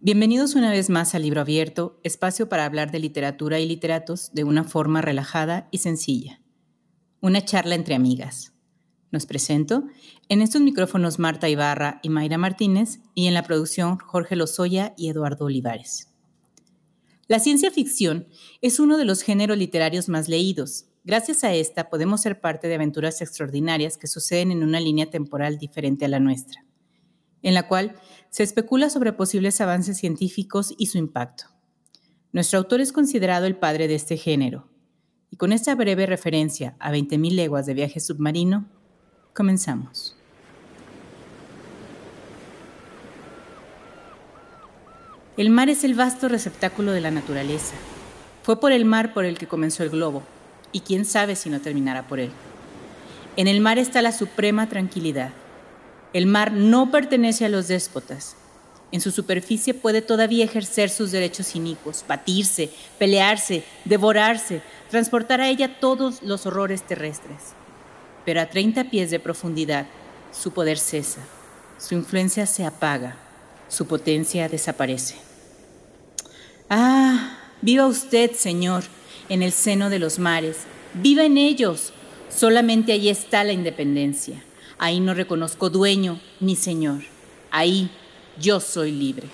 Bienvenidos una vez más al Libro Abierto, espacio para hablar de literatura y literatos de una forma relajada y sencilla. Una charla entre amigas. Nos presento en estos micrófonos Marta Ibarra y Mayra Martínez y en la producción Jorge Lozoya y Eduardo Olivares. La ciencia ficción es uno de los géneros literarios más leídos. Gracias a esta podemos ser parte de aventuras extraordinarias que suceden en una línea temporal diferente a la nuestra, en la cual se especula sobre posibles avances científicos y su impacto. Nuestro autor es considerado el padre de este género, y con esta breve referencia a 20.000 leguas de viaje submarino, comenzamos. El mar es el vasto receptáculo de la naturaleza. Fue por el mar por el que comenzó el globo, y quién sabe si no terminará por él. En el mar está la suprema tranquilidad. El mar no pertenece a los déspotas. En su superficie puede todavía ejercer sus derechos inicuos, batirse, pelearse, devorarse, transportar a ella todos los horrores terrestres. Pero a 30 pies de profundidad, su poder cesa, su influencia se apaga, su potencia desaparece. Ah, viva usted, Señor, en el seno de los mares, viva en ellos. Solamente ahí está la independencia. Ahí no reconozco dueño ni Señor. Ahí yo soy libre.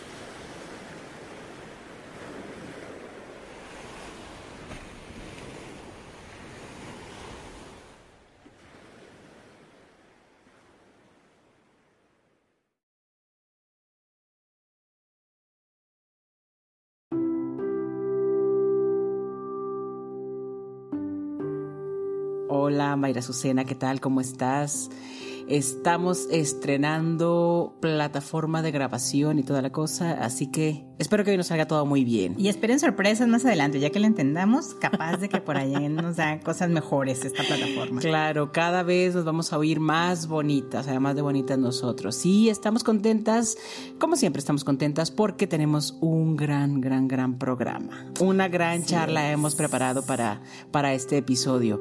Hola Mayra Azucena, ¿qué tal? ¿Cómo estás? Estamos estrenando plataforma de grabación y toda la cosa, así que espero que hoy nos salga todo muy bien. Y esperen sorpresas más adelante, ya que lo entendamos, capaz de que por ahí nos da cosas mejores esta plataforma. Claro, cada vez nos vamos a oír más bonitas, además de bonitas nosotros. Sí, estamos contentas, como siempre estamos contentas porque tenemos un gran, gran, gran programa. Una gran charla hemos preparado para, para este episodio.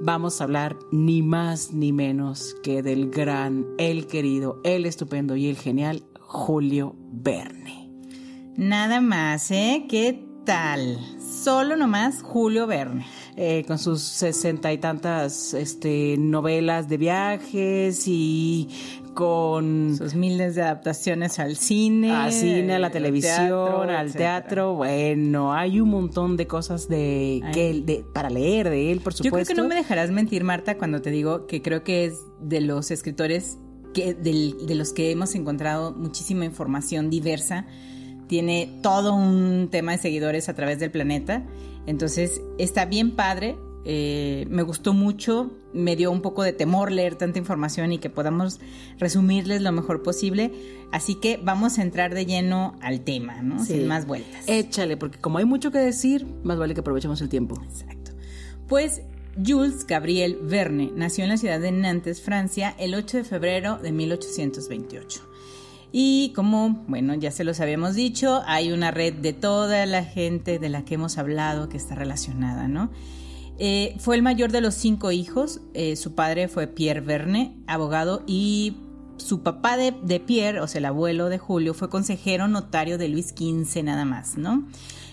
Vamos a hablar ni más ni menos que del gran, el querido, el estupendo y el genial Julio Verne. Nada más, ¿eh? ¿Qué tal? Solo nomás Julio Verne. Eh, con sus sesenta y tantas este, novelas de viajes y con sus miles de adaptaciones al cine, al cine, a la televisión, al teatro. Bueno, hay un montón de cosas de, que, de para leer de él, por supuesto. Yo creo que no me dejarás mentir, Marta, cuando te digo que creo que es de los escritores que, de los que hemos encontrado muchísima información diversa. Tiene todo un tema de seguidores a través del planeta. Entonces, está bien padre eh, me gustó mucho, me dio un poco de temor leer tanta información y que podamos resumirles lo mejor posible. Así que vamos a entrar de lleno al tema, ¿no? Sin más vueltas. Échale, porque como hay mucho que decir, más vale que aprovechemos el tiempo. Exacto. Pues Jules Gabriel Verne nació en la ciudad de Nantes, Francia, el 8 de febrero de 1828. Y como, bueno, ya se los habíamos dicho, hay una red de toda la gente de la que hemos hablado que está relacionada, ¿no? Eh, fue el mayor de los cinco hijos. Eh, su padre fue Pierre Verne, abogado, y su papá de, de, Pierre, o sea, el abuelo de Julio, fue consejero notario de Luis XV nada más, ¿no?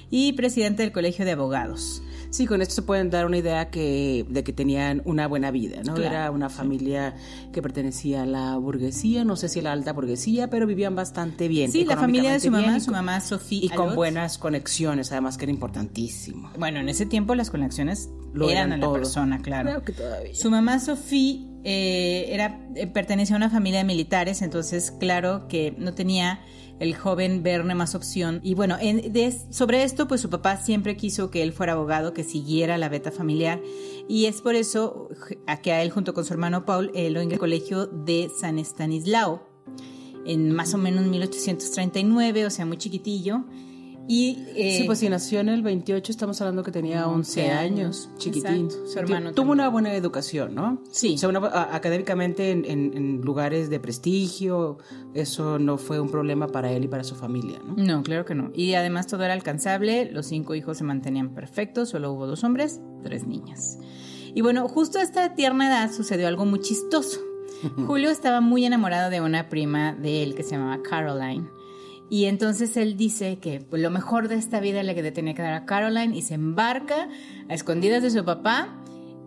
Y presidente del Colegio de Abogados. Sí, con esto se pueden dar una idea que, de que tenían una buena vida, ¿no? Era una familia que pertenecía a la burguesía, no sé si a la alta burguesía, pero vivían bastante bien. Sí, la familia de su mamá, su mamá Sofía. Y con buenas conexiones, además que era importantísimo. Bueno, en ese tiempo las conexiones Lo eran, a la persona, claro. Creo que todavía. Su mamá Sofía eh, era, pertenecía a una familia de militares, entonces claro que no tenía el joven Verne más opción. Y bueno, sobre esto, pues su papá siempre quiso que él fuera abogado, que siguiera la beta familiar. Y es por eso a que a él, junto con su hermano Paul, eh, lo ingresó al colegio de San Estanislao, en más o menos 1839, o sea, muy chiquitillo. Y, eh, sí, pues si nació en el 28, estamos hablando que tenía 11 años, chiquitín. Su hermano Tuvo una buena educación, ¿no? Sí. O sea, académicamente en, lugares de prestigio, eso no fue un problema para él y para su familia, ¿no? No, claro que no. Y además todo era alcanzable, los cinco hijos se mantenían perfectos, solo hubo dos hombres, tres niñas. Y bueno, justo a esta tierna edad sucedió algo muy chistoso. Julio estaba muy enamorado de una prima de él que se llamaba Caroline Y entonces él dice que pues, lo mejor de esta vida le tenía que dar a Caroline y se embarca a escondidas de su papá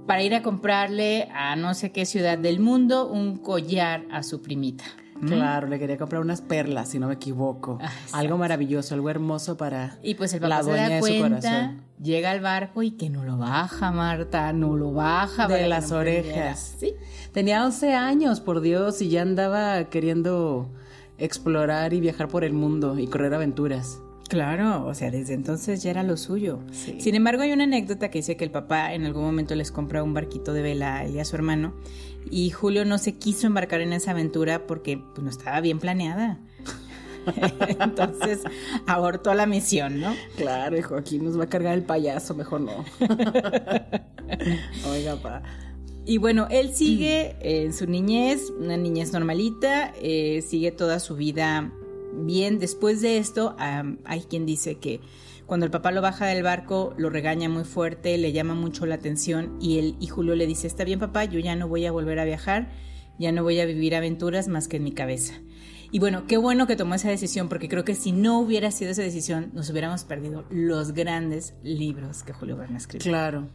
para ir a comprarle a no sé qué ciudad del mundo un collar a su primita. Claro, le quería comprar unas perlas, si no me equivoco. Ah, algo maravilloso, algo hermoso para Y pues el papá se da cuenta, llega al barco y que no lo baja, Marta, no lo baja. De las orejas. Sí. Tenía 11 años, por Dios, y ya andaba queriendo explorar y viajar por el mundo y correr aventuras. Claro, o sea, desde entonces ya era lo suyo. Sin embargo, hay una anécdota que dice que el papá en algún momento les compra un barquito de vela a él y a su hermano y Julio no se quiso embarcar en esa aventura porque pues, no estaba bien planeada. Entonces abortó la misión, ¿no? Claro, hijo, aquí nos va a cargar el payaso, mejor no. Oiga, pa. Y bueno, él sigue en su niñez, una niñez normalita, eh, sigue toda su vida bien. Después de esto, hay quien dice que cuando el papá lo baja del barco, lo regaña muy fuerte, le llama mucho la atención y, él, y Julio le dice, está bien papá, yo ya no voy a volver a viajar, ya no voy a vivir aventuras más que en mi cabeza. Y bueno, qué bueno que tomó esa decisión, porque creo que si no hubiera sido esa decisión, nos hubiéramos perdido los grandes libros que Julio Verne escribió. Claro.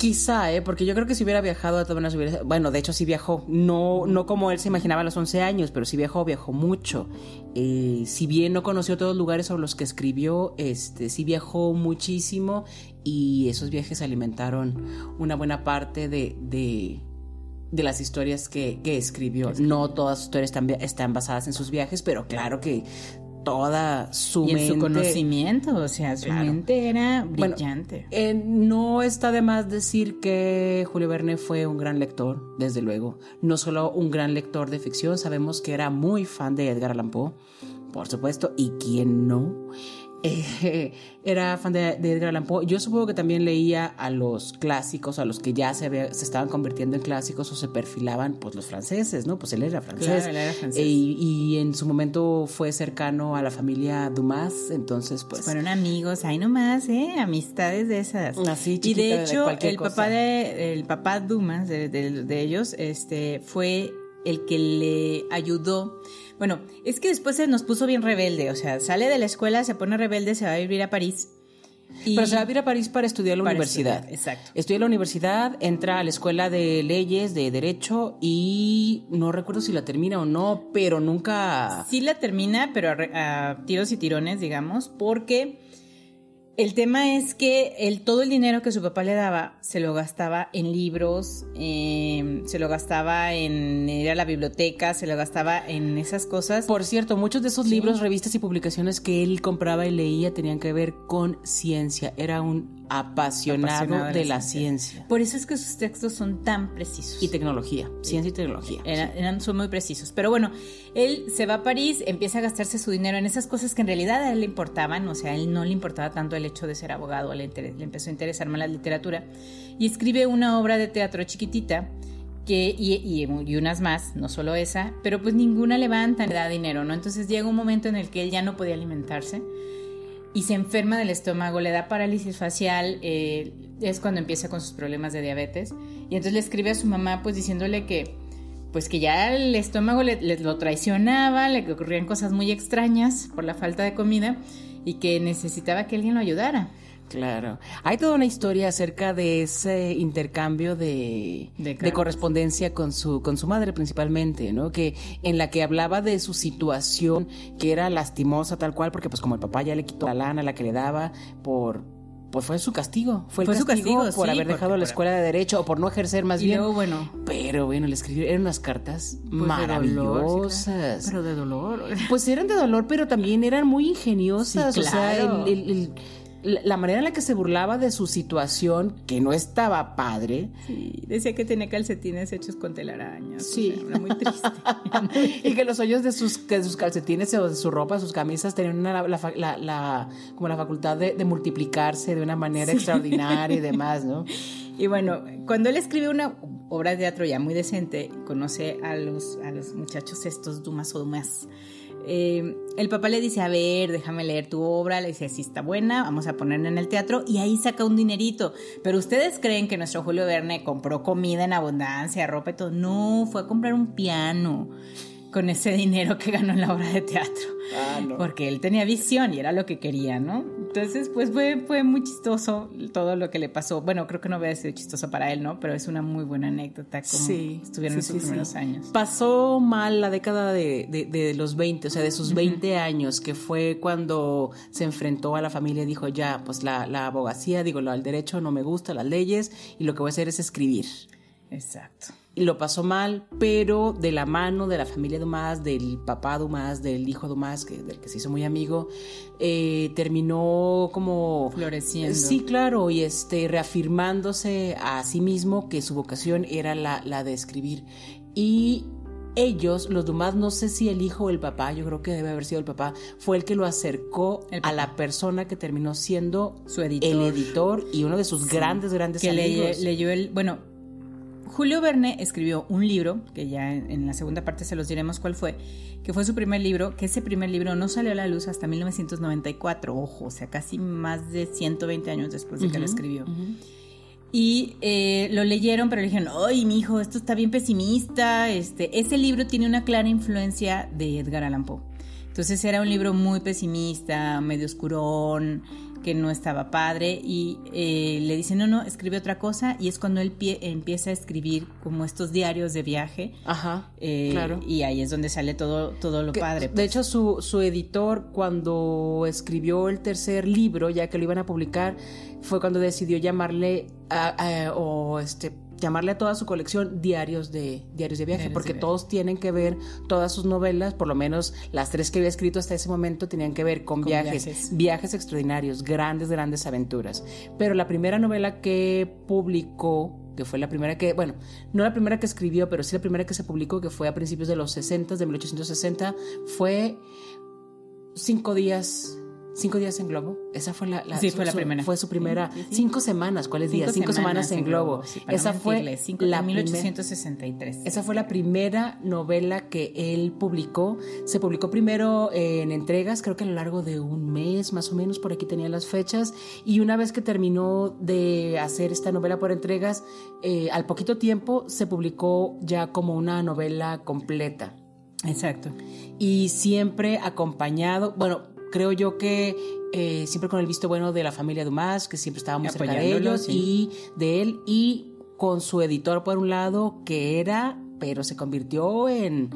Quizá, ¿eh? porque yo creo que si hubiera viajado a todas hubiera... Bueno, de hecho sí viajó, no, no como él se imaginaba a los 11 años, pero sí viajó, viajó mucho. Eh, si bien no conoció todos los lugares sobre los que escribió, este, sí viajó muchísimo y esos viajes alimentaron una buena parte de, de, las historias que, que escribió. No todas sus historias están, están basadas en sus viajes, pero claro que toda su y su conocimiento, o sea, su mente era brillante. Eh, no está de más decir que Julio Verne fue un gran lector, desde luego. No solo un gran lector de ficción, sabemos que era muy fan de Edgar Allan Poe, por supuesto, y quién no. Eh, era fan de, Edgar Allan Poe. Yo supongo que también leía a los clásicos, a los que ya se, se estaban convirtiendo en clásicos o se perfilaban, pues los franceses, ¿no? Pues él era francés. Eh, y, en su momento fue cercano a la familia Dumas, entonces pues... Fueron amigos, ahí nomás, ¿eh? Amistades de esas. Así, Y de hecho, el, papá de, el papá Dumas, de, de ellos, este, fue el que le ayudó bueno, es que después se nos puso bien rebelde, o sea, sale de la escuela, se pone rebelde, se va a vivir a París. Y Pero se va a vivir a París para estudiar la universidad. exacto. Estudia la universidad, entra a la escuela de leyes, de derecho y no recuerdo si la termina o no, pero nunca... Sí la termina, pero a tiros y tirones, digamos, porque el tema es que el, todo el dinero que su papá le daba se lo gastaba en libros, em, se lo gastaba en ir a la biblioteca, se lo gastaba en esas cosas. Por cierto, muchos de esos libros, revistas y publicaciones que él compraba y leía tenían que ver con ciencia. Era un apasionado, de, la, ciencia. Por eso es que sus textos son tan precisos. Y tecnología, ciencia y tecnología. eran, son muy precisos. Pero bueno, él se va a París, empieza a gastarse su dinero en esas cosas que en realidad a él le importaban, o sea, a él no le importaba tanto el hecho de ser abogado, le, le empezó a interesar más la literatura, y escribe una obra de teatro chiquitita. Que, y, y, y, unas más, no solo esa, pero pues ninguna levanta ni da dinero, ¿no? Entonces llega un momento en el que él ya no podía alimentarse y se enferma del estómago, le da parálisis facial, eh, es cuando empieza con sus problemas de diabetes. Y entonces le escribe a su mamá pues diciéndole que pues que ya el estómago le, lo traicionaba, le ocurrían cosas muy extrañas por la falta de comida y que necesitaba que alguien lo ayudara. Claro. Hay toda una historia acerca de ese intercambio de, de, correspondencia con su, con su madre principalmente, ¿no? Que en la que hablaba de su situación, que era lastimosa tal cual, porque pues como el papá ya le quitó la lana, la que le daba, por, pues fue su castigo. Fue, el castigo, por haber dejado la escuela de derecho o por no ejercer más bien. bueno. Pero bueno, le escribió, eran unas cartas pues maravillosas. Pero de dolor. Pues eran de dolor, pero también eran muy ingeniosas. O sea, el la manera en la que se burlaba de su situación, que no estaba padre. Sí, decía que tenía calcetines hechos con telarañas. Sí. era muy triste. y que los hoyos de sus, de sus calcetines o de su ropa, sus camisas, tenían la, como la facultad de, multiplicarse de una manera extraordinaria y demás, ¿no? Y bueno, cuando él escribe una obra de teatro ya muy decente, conoce a los, a los muchachos estos, Dumas o Dumas eh, el papá le dice, a ver, déjame leer tu obra, le dice, si está buena, vamos a ponerla en el teatro y ahí saca un dinerito. Pero ustedes creen que nuestro Julio Verne compró comida en abundancia, ropa y todo. No, fue a comprar un piano. Con ese dinero que ganó en la obra de teatro. Ah, Porque él tenía visión y era lo que quería, ¿no? Entonces, pues fue, fue muy chistoso todo lo que le pasó. Bueno, creo que no hubiera sido chistoso para él, ¿no? Pero es una muy buena anécdota como sí, estuvieron en sus primeros años. Pasó mal la década de, los 20, o sea, de sus 20 años, que fue cuando se enfrentó a la familia y dijo, ya, pues la, la abogacía, digo, lo al derecho no me gusta, las leyes, y lo que voy a hacer es escribir. Exacto lo pasó mal, pero de la mano de la familia Dumas, del papá Dumas, del hijo Dumas, que, del que se hizo muy amigo, eh, terminó como... Floreciendo. Sí, claro, y este, reafirmándose a sí mismo que su vocación era la, la de escribir. Y ellos, los Dumas, no sé si el hijo o el papá, yo creo que debe haber sido el papá, fue el que lo acercó a la persona que terminó siendo su editor. el editor y uno de sus grandes, grandes que amigos. Que leyó el, bueno, Julio Verne escribió un libro, que ya en la segunda parte se los diremos cuál fue, que fue su primer libro, que ese primer libro no salió a la luz hasta 1994, ojo, o sea, casi más de 120 años después de que lo escribió. Y eh, lo leyeron, pero le dijeron, ¡ay, mi hijo, esto está bien pesimista! Este, ese libro tiene una clara influencia de Edgar Allan Poe. Entonces era un libro muy pesimista, medio oscurón, que no estaba padre y eh, le dice, no, no, escribe otra cosa y es cuando él empieza a escribir como estos diarios de viaje. Ajá, eh, claro. Y ahí es donde sale todo, todo lo padre. De pues. hecho, su, su editor cuando escribió el tercer libro, ya que lo iban a publicar, fue cuando decidió llamarle a, o este llamarle a toda su colección diarios de diarios de viaje, porque todos tienen que ver, todas sus novelas, por lo menos las tres que había escrito hasta ese momento, tenían que ver con, viajes, viajes, extraordinarios, grandes, grandes aventuras. Pero la primera novela que publicó que fue la primera que, bueno, no la primera que escribió, pero sí la primera que se publicó, que fue a principios de los 60, de 1860, fue Cinco días Cinco días en globo. Esa fue la, sí, fue la primera. Fue su primera. Cinco semanas. ¿Cuáles días? Cinco semanas, en globo. esa fue la 1863. Esa fue la primera novela que él publicó. Se publicó primero en entregas, creo que a lo largo de un mes, más o menos. Por aquí tenía las fechas. Y una vez que terminó de hacer esta novela por entregas, eh, al poquito tiempo se publicó ya como una novela completa. Exacto. Y siempre acompañado, bueno, creo yo que eh, siempre con el visto bueno de la familia Dumas, que siempre estábamos cerca de ellos y de él, y con su editor por un lado, que era pero se convirtió en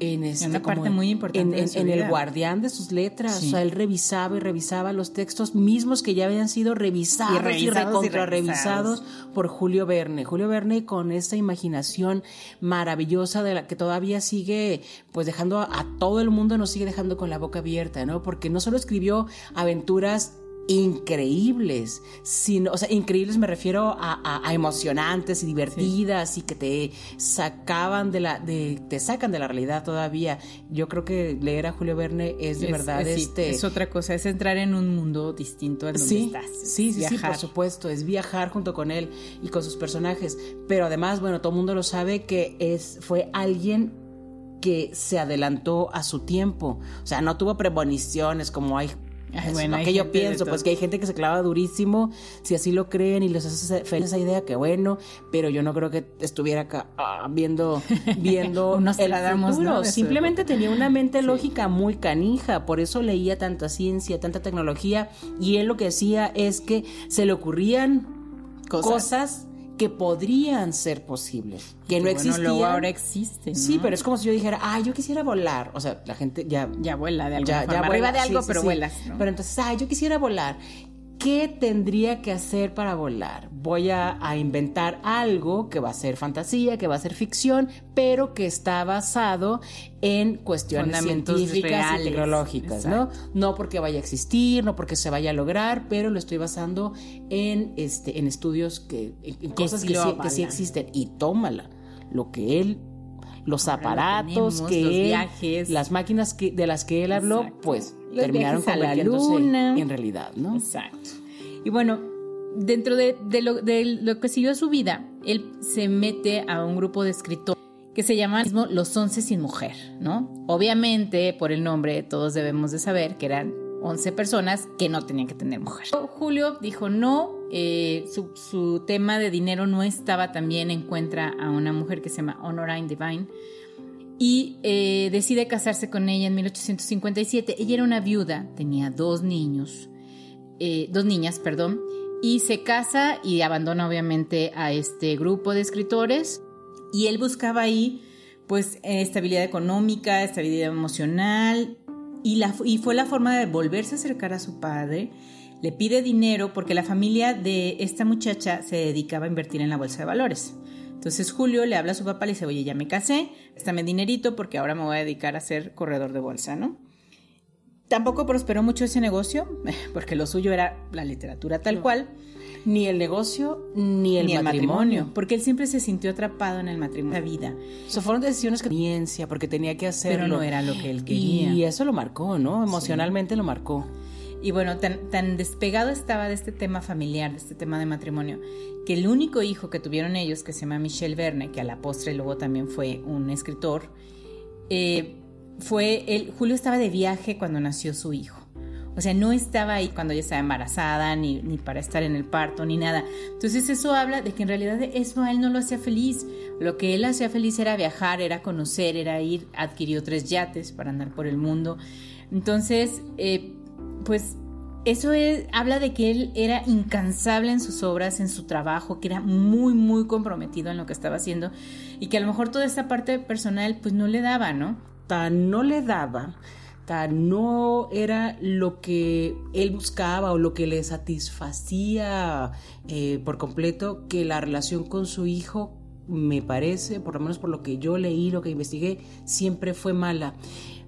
en este, una parte muy importante en, el guardián de sus letras. O sea él revisaba y revisaba los textos mismos que ya habían sido revisados y, revisados por Julio Verne. Julio Verne con esta imaginación maravillosa de la que todavía sigue pues dejando a, a todo el mundo nos sigue dejando con la boca abierta no porque no solo escribió aventuras increíbles, sino, o sea, increíbles me refiero a, emocionantes y divertidas y que te sacaban de la, de, te sacan de la realidad todavía. Yo creo que leer a Julio Verne es de verdad este. Es otra cosa, es entrar en un mundo distinto a donde sí, estás. Sí, sí, sí, por supuesto, es viajar junto con él y con sus personajes. Pero además, bueno, todo el mundo lo sabe que es, fue alguien que se adelantó a su tiempo. O sea, no tuvo premoniciones como hay bueno, que yo pienso, pues que hay gente que se clava durísimo, si así lo creen y les hace feliz esa idea, que bueno, pero yo no creo que estuviera acá ah, viendo, viendo el futuro. Simplemente tenía una mente lógica muy canija, por eso leía tanta ciencia, tanta tecnología, y él lo que hacía es que se le ocurrían cosas que podrían ser posibles, que no existían. Luego ahora existen. Sí, pero es como si yo dijera, ah, yo quisiera volar. O sea, la gente ya... Ya vuela de alguna ya, Arriba de algo, pero vuelas. Pero entonces, ah, yo quisiera volar. ¿Qué tendría que hacer para volar? Voy a, inventar algo que va a ser fantasía, que va a ser ficción, pero que está basado en cuestiones científicas y tecnológicas, ¿no? No porque vaya a existir, no porque se vaya a lograr, pero lo estoy basando en, este, en estudios que, en, cosas que sí, que sí, existen. Y tómala, lo que él los aparatos que los viajes. las máquinas que, de las que él habló, pues terminaron convirtiéndose en realidad, ¿no? Exacto. Y bueno, dentro de, lo, que siguió su vida, él se mete a un grupo de escritores que se llaman Los Once sin Mujer, ¿no? Obviamente, por el nombre, todos debemos de saber que eran 11 personas que no tenían que tener mujer. Julio dijo no, eh, su, su, tema de dinero no estaba también, encuentra a una mujer que se llama Honorine Divine, y eh, decide casarse con ella en 1857. Ella era una viuda, tenía dos niños, eh, dos niñas, perdón, y se casa y abandona obviamente a este grupo de escritores y él buscaba ahí pues estabilidad económica, estabilidad emocional y, la, y fue la forma de volverse a acercar a su padre. Le pide dinero porque la familia de esta muchacha se dedicaba a invertir en la bolsa de valores. Entonces Julio le habla a su papá, le dice, oye, ya me casé, préstame dinerito porque ahora me voy a dedicar a ser corredor de bolsa, ¿no? Tampoco prosperó mucho ese negocio, porque lo suyo era la literatura tal cual. Ni el negocio, ni el, matrimonio. Porque él siempre se sintió atrapado en el matrimonio, la vida. O fueron decisiones que tenía, porque tenía que hacerlo. Pero no era lo que él quería. Y eso lo marcó, ¿no? Emocionalmente lo marcó. Y bueno, tan, tan despegado estaba de este tema familiar, de este tema de matrimonio, que el único hijo que tuvieron ellos, que se llama Michel Verne, que a la postre luego también fue un escritor, eh, fue el Julio estaba de viaje cuando nació su hijo. O sea, no estaba ahí cuando ella estaba embarazada, ni, ni, para estar en el parto, ni nada. Entonces eso habla de que en realidad eso a él no lo hacía feliz. Lo que él hacía feliz era viajar, era conocer, era ir, adquirió tres yates para andar por el mundo. Entonces, eh, pues eso habla de que él era incansable en sus obras, en su trabajo, que era muy, muy comprometido en lo que estaba haciendo y que a lo mejor toda esta parte personal pues no le daba, ¿no? Tan no le daba, tan no era lo que él buscaba o lo que le satisfacía eh, por completo que la relación con su hijo me parece, por lo menos por lo que yo leí, lo que investigué, siempre fue mala.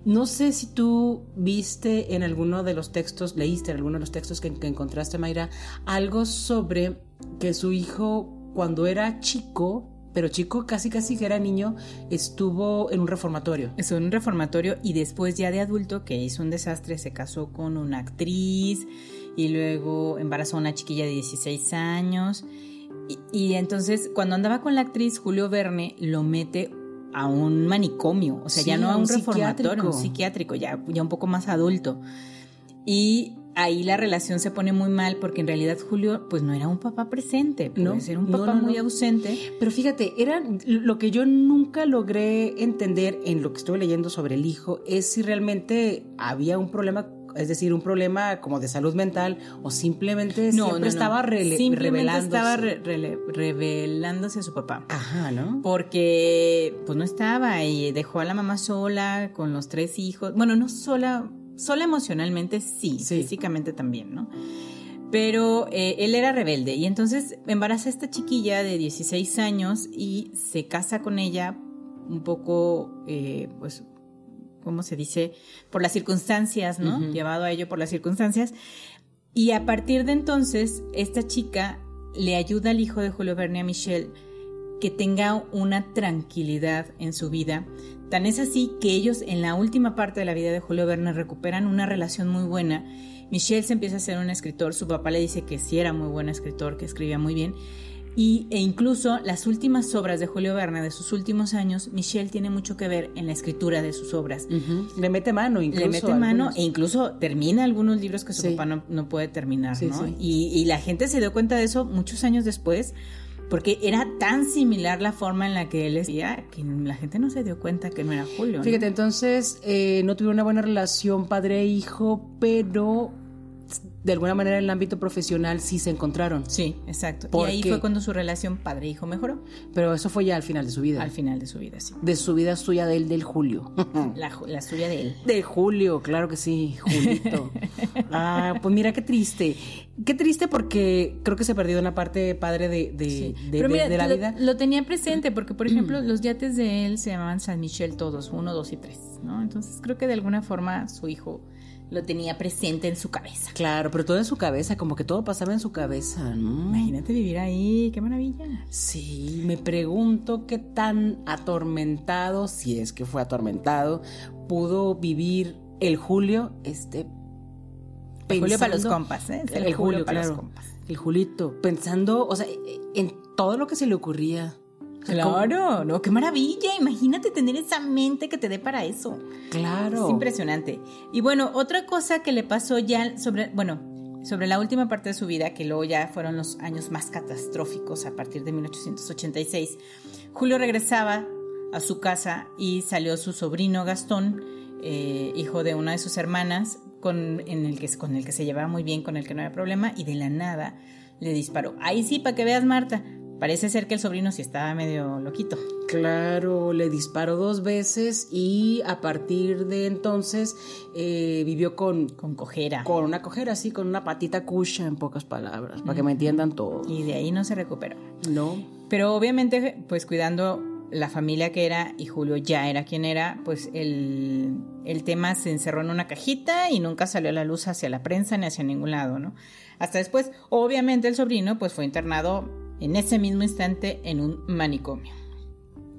No sé si tú viste en alguno de los textos, leíste en alguno de los textos que, encontraste, Mayra, algo sobre que su hijo, cuando era chico, pero chico, casi casi que era niño, estuvo en un reformatorio. Estuvo en un reformatorio y después ya de adulto, que hizo un desastre, se casó con una actriz y luego embarazó a una chiquilla de 16 años. Y, y entonces, cuando andaba con la actriz, Julio Verne lo mete a un manicomio, o sea, ya no a un, reformatorio, un psiquiátrico, ya, ya un poco más adulto. Y ahí la relación se pone muy mal porque en realidad Julio pues no era un papá presente, no era un papá muy ausente. Pero fíjate, era lo que yo nunca logré entender en lo que estuve leyendo sobre el hijo es si realmente había un problema es decir, un problema como de salud mental o simplemente no, siempre estaba simplemente estaba revelándose a su papá. Ajá, ¿no? Porque pues no estaba y dejó a la mamá sola con los tres hijos. Bueno, no sola, sola emocionalmente sí, físicamente también, ¿no? Pero eh, él era rebelde y entonces embaraza a esta chiquilla de 16 años y se casa con ella un poco, eh, pues ¿cómo se dice? Por las circunstancias, ¿no? Llevado a ello por las circunstancias. Y a partir de entonces, esta chica le ayuda al hijo de Julio Verne a Michelle que tenga una tranquilidad en su vida. Tan es así que ellos en la última parte de la vida de Julio Verne recuperan una relación muy buena. Michelle se empieza a ser un escritor, su papá le dice que sí era muy buen escritor, que escribía muy bien, y, e incluso las últimas obras de Julio Verne de sus últimos años, Michelle tiene mucho que ver en la escritura de sus obras. Le mete mano, incluso. Le mete mano e incluso termina algunos libros que su papá no, puede terminar, ¿no? Y, y, la gente se dio cuenta de eso muchos años después, porque era tan similar la forma en la que él escribía que la gente no se dio cuenta que no era Julio. Fíjate, entonces eh, no tuvo una buena relación padre-hijo, pero de alguna manera en el ámbito profesional sí se encontraron. Sí, exacto. Y ahí fue cuando su relación padre-hijo mejoró. Pero eso fue ya al final de su vida. Al final de su vida, sí. De su vida suya del del Julio. La, suya de él. De Julio, claro que sí, Julito. ah, pues mira qué triste. Qué triste porque creo que se perdió una parte padre de, de, de, la vida. Lo tenía presente porque, por ejemplo, los yates de él se llamaban San Michel todos, uno, dos y tres, ¿no? Entonces creo que de alguna forma su hijo lo tenía presente en su cabeza. Claro, pero todo en su cabeza, como que todo pasaba en su cabeza, ¿no? Imagínate vivir ahí, qué maravilla. Sí, me pregunto qué tan atormentado, si es que fue atormentado, pudo vivir el Julio, este... El Julio para los compas, ¿eh? El, Julio, para los compas. El Julito, pensando, o sea, en todo lo que se le ocurría Claro, no, qué maravilla. Imagínate tener esa mente que te dé para eso. Claro. Es impresionante. Y bueno, otra cosa que le pasó ya sobre, bueno, sobre la última parte de su vida, que luego ya fueron los años más catastróficos a partir de 1886, Julio regresaba a su casa y salió su sobrino Gastón, eh, hijo de una de sus hermanas, con, en el que, con el que se llevaba muy bien, con el que no había problema, y de la nada le disparó. Ahí sí, para que veas, Marta, Parece ser que el sobrino sí estaba medio loquito. Claro, le disparó dos veces y a partir de entonces eh, vivió con... Con cojera. Con una cojera, sí, con una patita cucha, en pocas palabras, para que me entiendan todo. Y de ahí no se recuperó. No. Pero obviamente, pues cuidando la familia que era y Julio ya era quien era, pues el, el, tema se encerró en una cajita y nunca salió a la luz hacia la prensa ni hacia ningún lado, ¿no? Hasta después, obviamente el sobrino pues fue internado en ese mismo instante en un manicomio.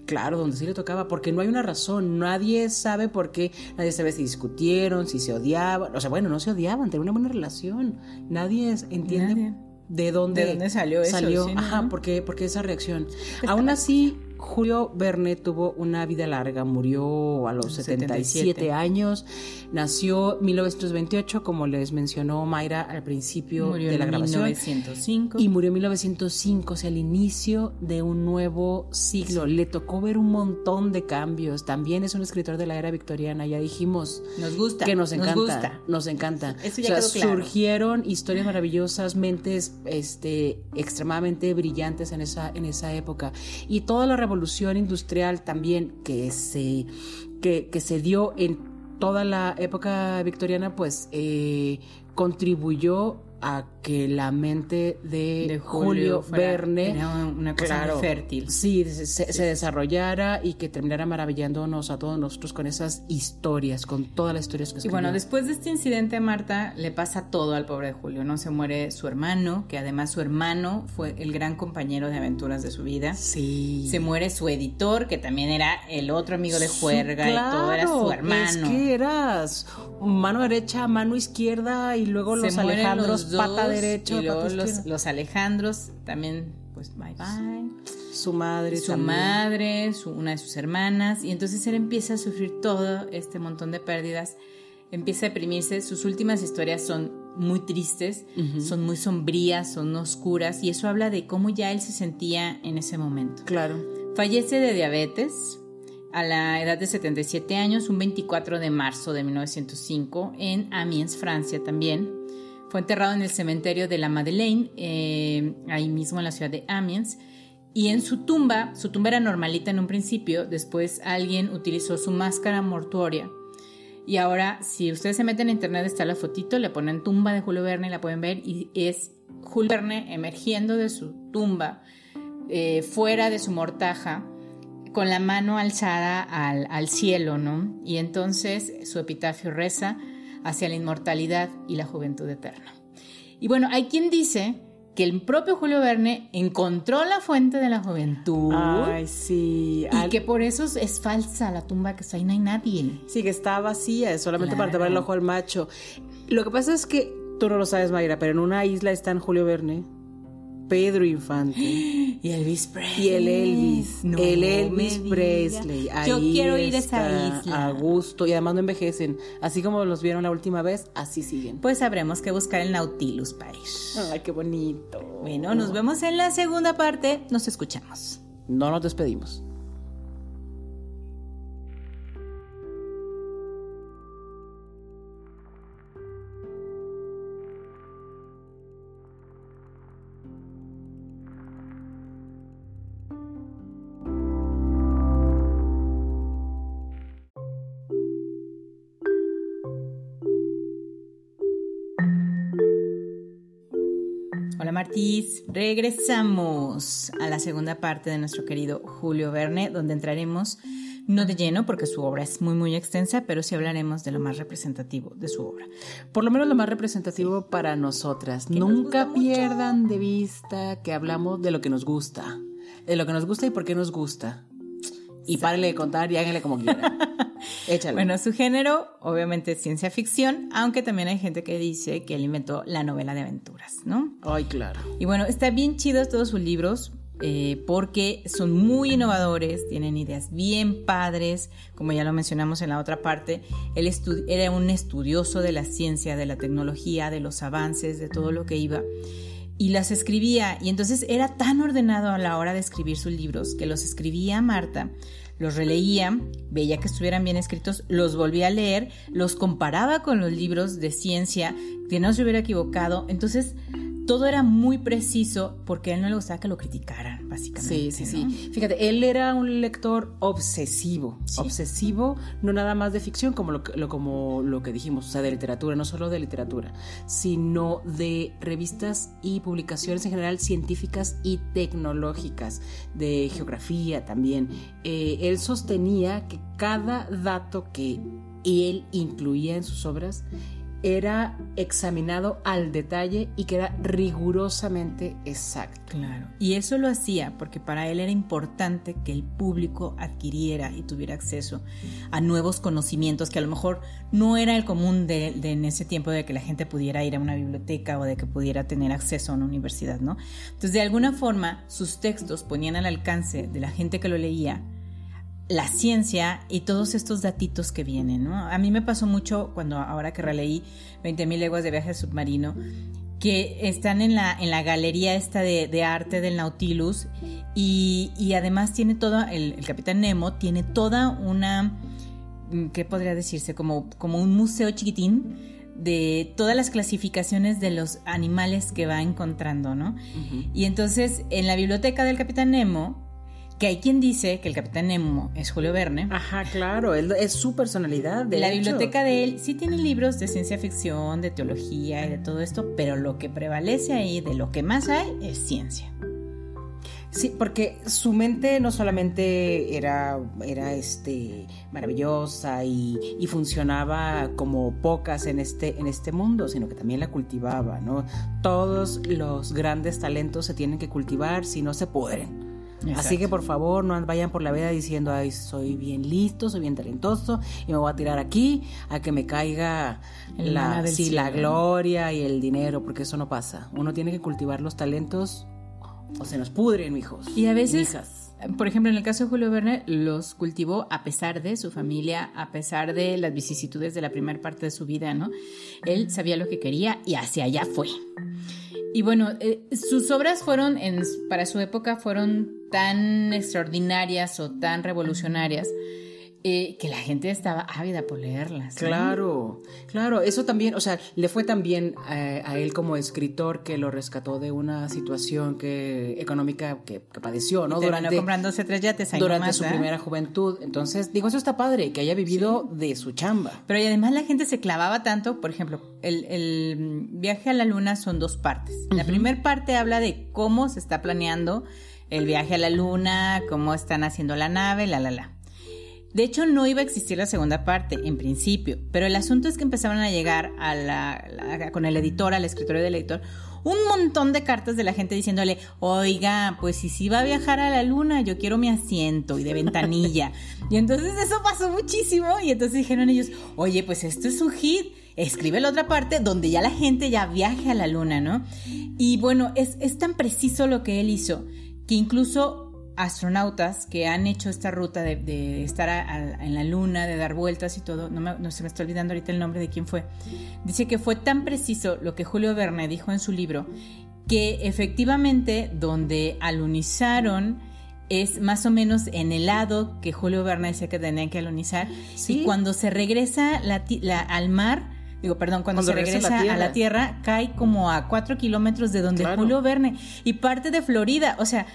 Claro, donde sí le tocaba, porque no hay una razón, nadie sabe por qué, nadie sabe si discutieron, si se odiaban, o sea, bueno, no se odiaban, tenían una buena relación, nadie entiende de dónde, ¿De dónde salió eso. Salió, ajá, porque, porque esa reacción. Aún así, Julio Verne tuvo una vida larga, murió a los 77, años, nació en 1928, como les mencionó Mayra al principio de la grabación. 1905. Y murió en 1905, o sea, el inicio de un nuevo siglo. Le tocó ver un montón de cambios. También es un escritor de la era victoriana, ya dijimos. Nos gusta. Que nos encanta. Nos, gusta. nos encanta. Eso ya Surgieron historias maravillosas, mentes este, extremadamente brillantes en esa, en esa época. Y toda la revolución industrial también que se, que se dio en toda la época victoriana, pues eh, contribuyó a que la mente de, Julio, Verne una cosa fértil. Sí, se, desarrollara y que terminara maravillándonos a todos nosotros con esas historias, con todas las historias que escribió. Y bueno, después de este incidente, Marta, le pasa todo al pobre Julio, ¿no? Se muere su hermano, que además su hermano fue el gran compañero de aventuras de su vida. Sí. Se muere su editor, que también era el otro amigo de juerga y todo era su hermano. Es que eras mano derecha, mano izquierda y luego los Alejandros pata derecha. Y luego los, Alejandros también, pues bye bye. Su madre. Su madre, una de sus hermanas. Y entonces él empieza a sufrir todo este montón de pérdidas. Empieza a deprimirse. Sus últimas historias son muy tristes, son muy sombrías, son oscuras. Y eso habla de cómo ya él se sentía en ese momento. Claro. Fallece de diabetes a la edad de 77 años, un 24 de marzo de 1905, en Amiens, Francia también. Fue enterrado en el cementerio de la Madeleine, eh, ahí mismo en la ciudad de Amiens. Y en su tumba, su tumba era normalita en un principio, después alguien utilizó su máscara mortuoria. Y ahora, si ustedes se meten en internet, está la fotito, le ponen tumba de Julio Verne la pueden ver, y es Julio Verne emergiendo de su tumba, eh, fuera de su mortaja, con la mano alzada al, cielo, ¿no? Y entonces su epitafio reza hacia la inmortalidad y la juventud eterna. Y bueno, hay quien dice que el propio Julio Verne encontró la fuente de la juventud. Ay, sí. Y que por eso es falsa la tumba, que ahí no hay nadie. Sí, que está vacía, es solamente para tomar el ojo al macho. Lo que pasa es que tú no lo sabes, Mayra, pero en una isla está en Julio Verne Pedro Infante. Y Elvis Presley. Y el Elvis. el Elvis Presley. Yo quiero ir a esa isla. A gusto. Y además no envejecen. Así como los vieron la última vez, así siguen. Pues sabremos que buscar el Nautilus para Ay, qué bonito. Bueno, nos vemos en la segunda parte. Nos escuchamos. No nos despedimos. Regresamos a la segunda parte de nuestro querido Julio Verne, donde entraremos no de lleno porque su obra es muy muy extensa, pero sí hablaremos de lo más representativo de su obra. Por lo menos lo más representativo para nosotras. Nunca pierdan de vista que hablamos de lo que nos gusta, de lo que nos gusta y por qué nos gusta. Y párenle de contar y háganle como quieran. Échale. Bueno, su género obviamente es ciencia ficción, aunque también hay gente que dice que él inventó la novela de aventuras, ¿no? Ay, claro. Y bueno, está bien chidos todos sus libros. Eh, porque son muy innovadores, tienen ideas bien padres, como ya lo mencionamos en la otra parte, él era un estudioso de la ciencia, de la tecnología, de los avances, de todo lo que iba. Y las escribía. Y entonces era tan ordenado a la hora de escribir sus libros que los escribía Marta, los releía, veía que estuvieran bien escritos, los volvía a leer, los comparaba con los libros de ciencia, que no se hubiera equivocado. Entonces, todo era muy preciso porque a él no le gustaba que lo criticaran, básicamente. Sí, sí, sí. Fíjate, él era un lector obsesivo. Obsesivo, no nada más de ficción, como lo, como lo que dijimos, o sea, de literatura, no solo de literatura, sino de revistas y publicaciones en general científicas y tecnológicas, de geografía también. Eh, él sostenía que cada dato que él incluía en sus obras era examinado al detalle y que era rigurosamente exacto. Claro. Y eso lo hacía porque para él era importante que el público adquiriera y tuviera acceso a nuevos conocimientos que a lo mejor no era el común de, en ese tiempo de que la gente pudiera ir a una biblioteca o de que pudiera tener acceso a una universidad, ¿no? Entonces, de alguna forma, sus textos ponían al alcance de la gente que lo leía la ciencia y todos estos datitos que vienen, ¿no? A mí me pasó mucho cuando ahora que releí 20.000 leguas de viaje submarino, que están en la, en la galería esta de, arte del Nautilus y, además tiene todo, el, Capitán Nemo tiene toda una, ¿qué podría decirse? Como, como un museo chiquitín de todas las clasificaciones de los animales que va encontrando, ¿no? Y entonces en la biblioteca del Capitán Nemo que hay quien dice que el Capitán Nemo es Julio Verne. Ajá, claro, es su personalidad. De la biblioteca de él sí tiene libros de ciencia ficción, de teología y de todo esto, pero lo que prevalece ahí, de lo que más hay, es ciencia. Sí, porque su mente no solamente era, era este, maravillosa y, y, funcionaba como pocas en este, en este mundo, sino que también la cultivaba, ¿no? Todos los grandes talentos se tienen que cultivar si no se pudren. Así que por favor no vayan por la vida diciendo, ay, soy bien listo, soy bien talentoso y me voy a tirar aquí a que me caiga la, sí, la gloria y el dinero, porque eso no pasa. Uno tiene que cultivar los talentos o se nos pudren, hijos. Y a veces, por ejemplo, en el caso de Julio Verne, los cultivó a pesar de su familia, a pesar de las vicisitudes de la primera parte de su vida, ¿no? Él sabía lo que quería y hacia allá fue. Y bueno, eh, sus obras fueron, en, para su época, fueron tan extraordinarias o tan revolucionarias eh, que la gente estaba ávida por leerlas. Claro, claro, eso también, o sea, le fue también eh, a, él como escritor que lo rescató de una situación que económica que, padeció, ¿no? durante comprándose tres yates durante su primera juventud. Entonces, digo, eso está padre, que haya vivido de su chamba. Pero y además la gente se clavaba tanto, por ejemplo, el, viaje a la luna son dos partes. La primera parte habla de cómo se está planeando el viaje a la luna, cómo están haciendo la nave, la, la, la. De hecho, no iba a existir la segunda parte, en principio, pero el asunto es que empezaban a llegar a la, con el editor, al escritorio del editor, un montón de cartas de la gente diciéndole, oiga, pues si sí va a viajar a la luna, yo quiero mi asiento y de ventanilla. y entonces eso pasó muchísimo y entonces dijeron ellos, oye, pues esto es un hit, escribe la otra parte donde ya la gente ya viaje a la luna, ¿no? Y bueno, es tan preciso lo que él hizo que incluso astronautas que han hecho esta ruta de, estar en la luna, de dar vueltas y todo, no, se me está olvidando ahorita el nombre de quién fue, dice que fue tan preciso lo que Julio Verne dijo en su libro, que efectivamente donde alunizaron es más o menos en el lado que Julio Verne decía que tenían que alunizar, y cuando se regresa al mar, digo, perdón, cuando, se regresa, a la Tierra, cae como a cuatro kilómetros de donde Julio Verne y parte de Florida. O sea,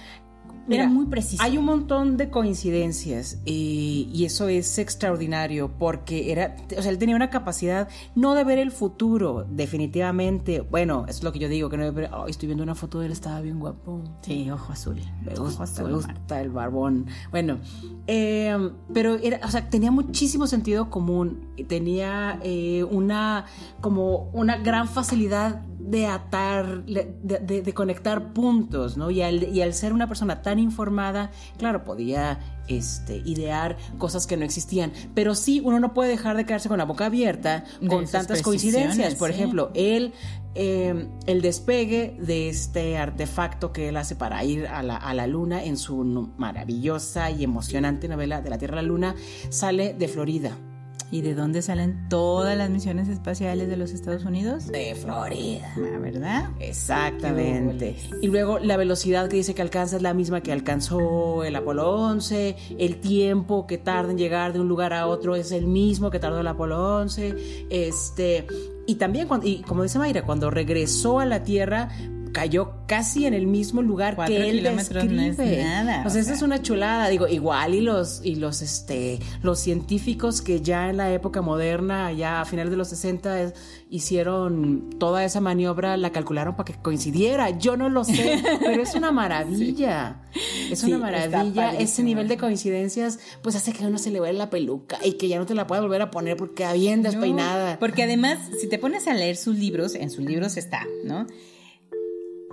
era muy preciso. Hay un montón de coincidencias y eso es extraordinario porque era, o sea, él tenía una capacidad no de ver el futuro, definitivamente. Bueno, es lo que yo digo, que no ver, estoy viendo una foto de él, estaba bien guapo. Sí, ojo azul. Me gusta, me gusta el barbón. Bueno, em, pero era, o sea, tenía muchísimo sentido común, tenía eh, una, como una gran facilidad de atar, de, conectar puntos, ¿no? Y al, y al, ser una persona tan informada, claro, podía este, idear cosas que no existían. Pero sí, uno no puede dejar de quedarse con la boca abierta con tantas coincidencias. Por ejemplo, él, em, el despegue de este artefacto que él hace para ir a la, a la luna en su maravillosa y emocionante novela de la Tierra a la Luna, sale de Florida ¿Y de dónde salen todas las misiones espaciales de los Estados Unidos? De Florida. Ah, ¿Verdad? Exactamente. Y luego la velocidad que dice que alcanza es la misma que alcanzó el Apolo 11, el tiempo que tarda en llegar de un lugar a otro es el mismo que tardó el Apolo 11, este, y también, cuando, y como dice Mayra, cuando regresó a la Tierra, cayó casi en el mismo lugar que él describe. nada, o sea, esa es una chulada, digo, igual y los y los este los científicos que ya en la época moderna, ya a finales de los 60 hicieron toda esa maniobra, la calcularon para que coincidiera. Yo no lo sé, pero es una maravilla. Es una maravilla. Ese nivel de coincidencias, pues hace que a uno se le vea la peluca y que ya no te la pueda volver a poner porque queda bien despeinada. porque además, si te pones a leer sus libros, en sus libros está, ¿no?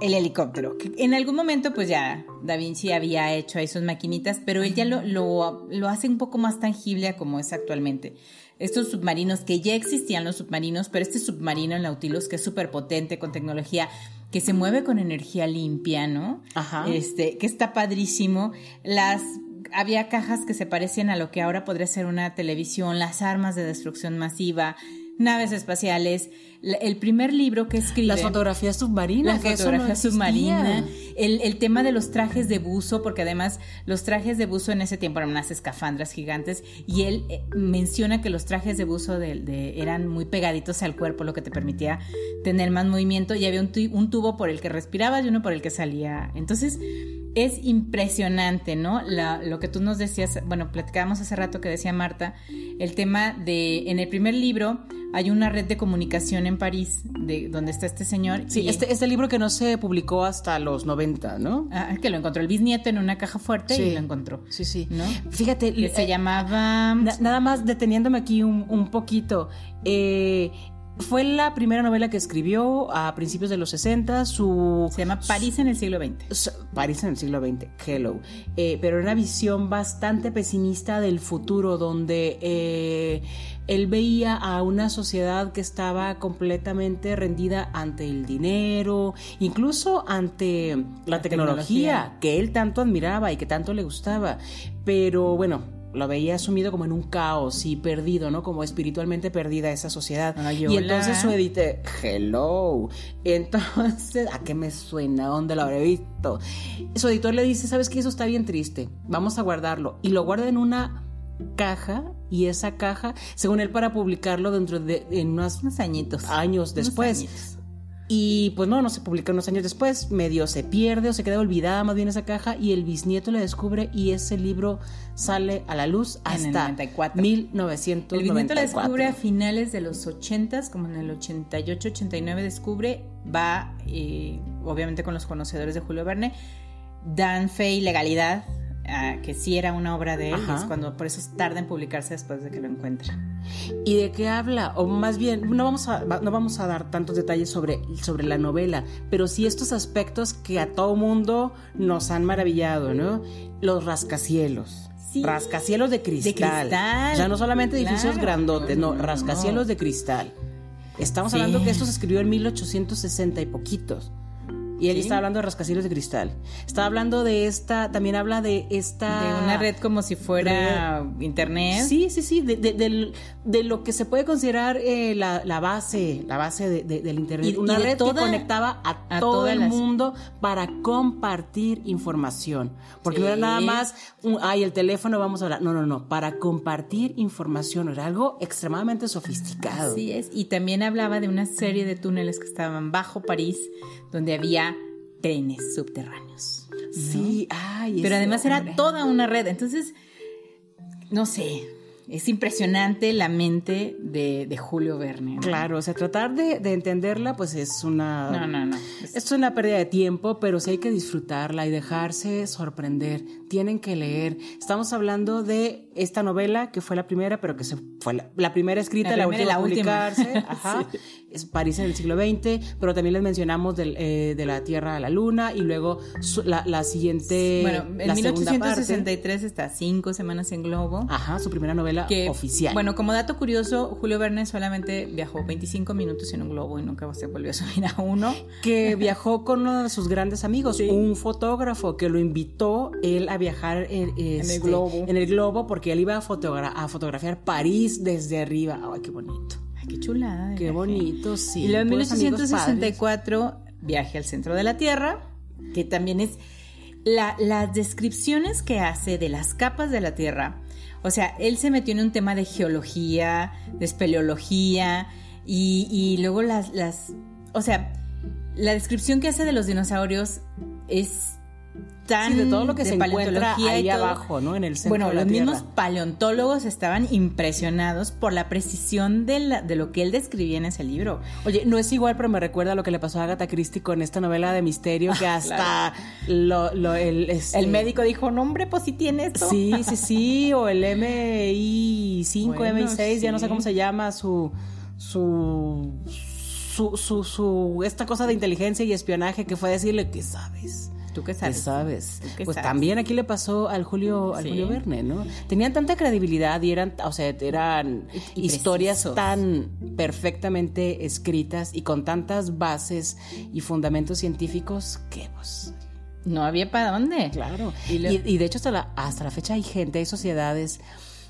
El helicóptero. En algún momento, pues ya Da Vinci había hecho ahí sus maquinitas, pero él ya lo, lo, hace un poco más tangible a como es actualmente. Estos submarinos, que ya existían los submarinos, pero este submarino, el Nautilus, que es súper potente, con tecnología, que se mueve con energía limpia, ¿no? Ajá. Este, que está padrísimo. Las había cajas que se parecían a lo que ahora podría ser una televisión, las armas de destrucción masiva, naves espaciales, el primer libro que escribe. Las fotografías submarinas. Las fotografías submarinas. El, tema de los trajes de buzo, porque además los trajes de buzo en ese tiempo eran unas escafandras gigantes y él eh, menciona que los trajes de buzo de, eran muy pegaditos al cuerpo, lo que te permitía tener más movimiento y había un, un tubo por el que respirabas y uno por el que salía. Entonces es impresionante, ¿no? lo que tú nos decías, bueno, platicábamos hace rato que decía Marta, el tema de, en el primer libro hay una red de comunicación en París, de donde está este señor. Sí, este, este libro que no se publicó hasta los 90, ¿no? Ah, que lo encontró el bisnieto en una caja fuerte y lo encontró. Sí, sí. ¿no? Fíjate. Que se llamaba... nada más deteniéndome aquí un, un poquito. Eh, fue la primera novela que escribió a principios de los 60. Su, Se llama París en el siglo XX. París en el siglo XX, Hello. Eh, pero era una visión bastante pesimista del futuro, donde eh, él veía a una sociedad que estaba completamente rendida ante el dinero, incluso ante la, tecnología que él tanto admiraba y que tanto le gustaba. Pero bueno, lo veía sumido como en un caos y perdido, ¿no? Como espiritualmente perdida esa sociedad. y entonces su edite, hello. Entonces, ¿a qué me suena? ¿Dónde lo habré visto? Su editor le dice, ¿sabes qué? Eso está bien triste. Vamos a guardarlo. Y lo guarda en una caja y esa caja, según él, para publicarlo dentro de en unos, añitos. Años después. Y pues no, no se publica unos años después, medio se pierde o se queda olvidada más bien esa caja y el bisnieto la descubre y ese libro sale a la luz hasta en el 1994. El bisnieto la descubre a finales de los 80, como en el 88, 89 descubre, va eh, obviamente con los conocedores de Julio Verne, dan fe y legalidad que sí era una obra de él, es cuando por eso tarda en publicarse después de que lo encuentra. ¿Y de qué habla? O más bien, no vamos a, no vamos a dar tantos detalles sobre, sobre la novela, pero sí estos aspectos que a todo mundo nos han maravillado, ¿no? Los rascacielos. Rascacielos de cristal. De Ya no solamente edificios grandotes, no, rascacielos de cristal. Estamos hablando que esto se escribió en 1860 y poquitos. Y él está hablando de rascacielos de cristal. Está hablando de esta, también habla de esta... De una red como si fuera internet. Sí, sí, sí, de, lo que se puede considerar eh, la, base, la base del internet. una red que conectaba a, todo el mundo para compartir información. Porque no era nada más, ay, el teléfono, vamos a hablar. No, no, no, para compartir información. Era algo extremadamente sofisticado. Así es. Y también hablaba de una serie de túneles que estaban bajo París, donde había trenes subterráneos. Sí, ay, pero además era toda una red. Entonces, no sé, es impresionante la mente de, Julio Verne. Claro, o sea, tratar de, entenderla, pues es una. No, no, no. Es... una pérdida de tiempo, pero sí hay que disfrutarla y dejarse sorprender. Tienen que leer. Estamos hablando de esta novela que fue la primera, pero que se fue la, primera escrita, la, última a publicarse. Ajá. Es París en el siglo XX, pero también les mencionamos eh, de la Tierra a la Luna y luego la, siguiente. Bueno, en 1863 está Cinco Semanas en Globo. Ajá, su primera novela oficial. Bueno, como dato curioso, Julio Verne solamente viajó 25 minutos en un globo y nunca se volvió a subir a uno. Que viajó con uno de sus grandes amigos, un fotógrafo que lo invitó él a viajar en, el este, globo. En el globo porque él iba a, a fotografiar París desde arriba. Ay, qué bonito. Ay, qué chulada. Qué bonito, sí. Y luego en 1864, viaje al centro de la Tierra, que también es las descripciones que hace de las capas de la Tierra. O sea, él se metió en un tema de geología, de espeleología, y, y luego las, las, o sea, la descripción que hace de los dinosaurios es tan de todo lo que se encuentra ahí abajo, ¿no? En el centro Bueno, de la los mismos paleontólogos estaban impresionados por la precisión de, de, lo que él describía en ese libro. Oye, no es igual, pero me recuerda lo que le pasó a Agatha Christie con esta novela de misterio que hasta lo, lo, el, este el médico dijo, no, hombre, pues sí tiene esto. Sí, sí, sí, o el MI5, MI6, ya no sé cómo se llama, su... su su, su, su, esta cosa de inteligencia y espionaje que fue decirle que sabes ¿Tú qué sabes? sabes? pues también aquí le pasó al Julio, al Julio Verne, ¿no? Tenían tanta credibilidad y eran, o sea, eran historias tan perfectamente escritas y con tantas bases y fundamentos científicos que, pues, no había para dónde. Claro. Y, y, de hecho, hasta la, hasta la fecha hay gente, hay sociedades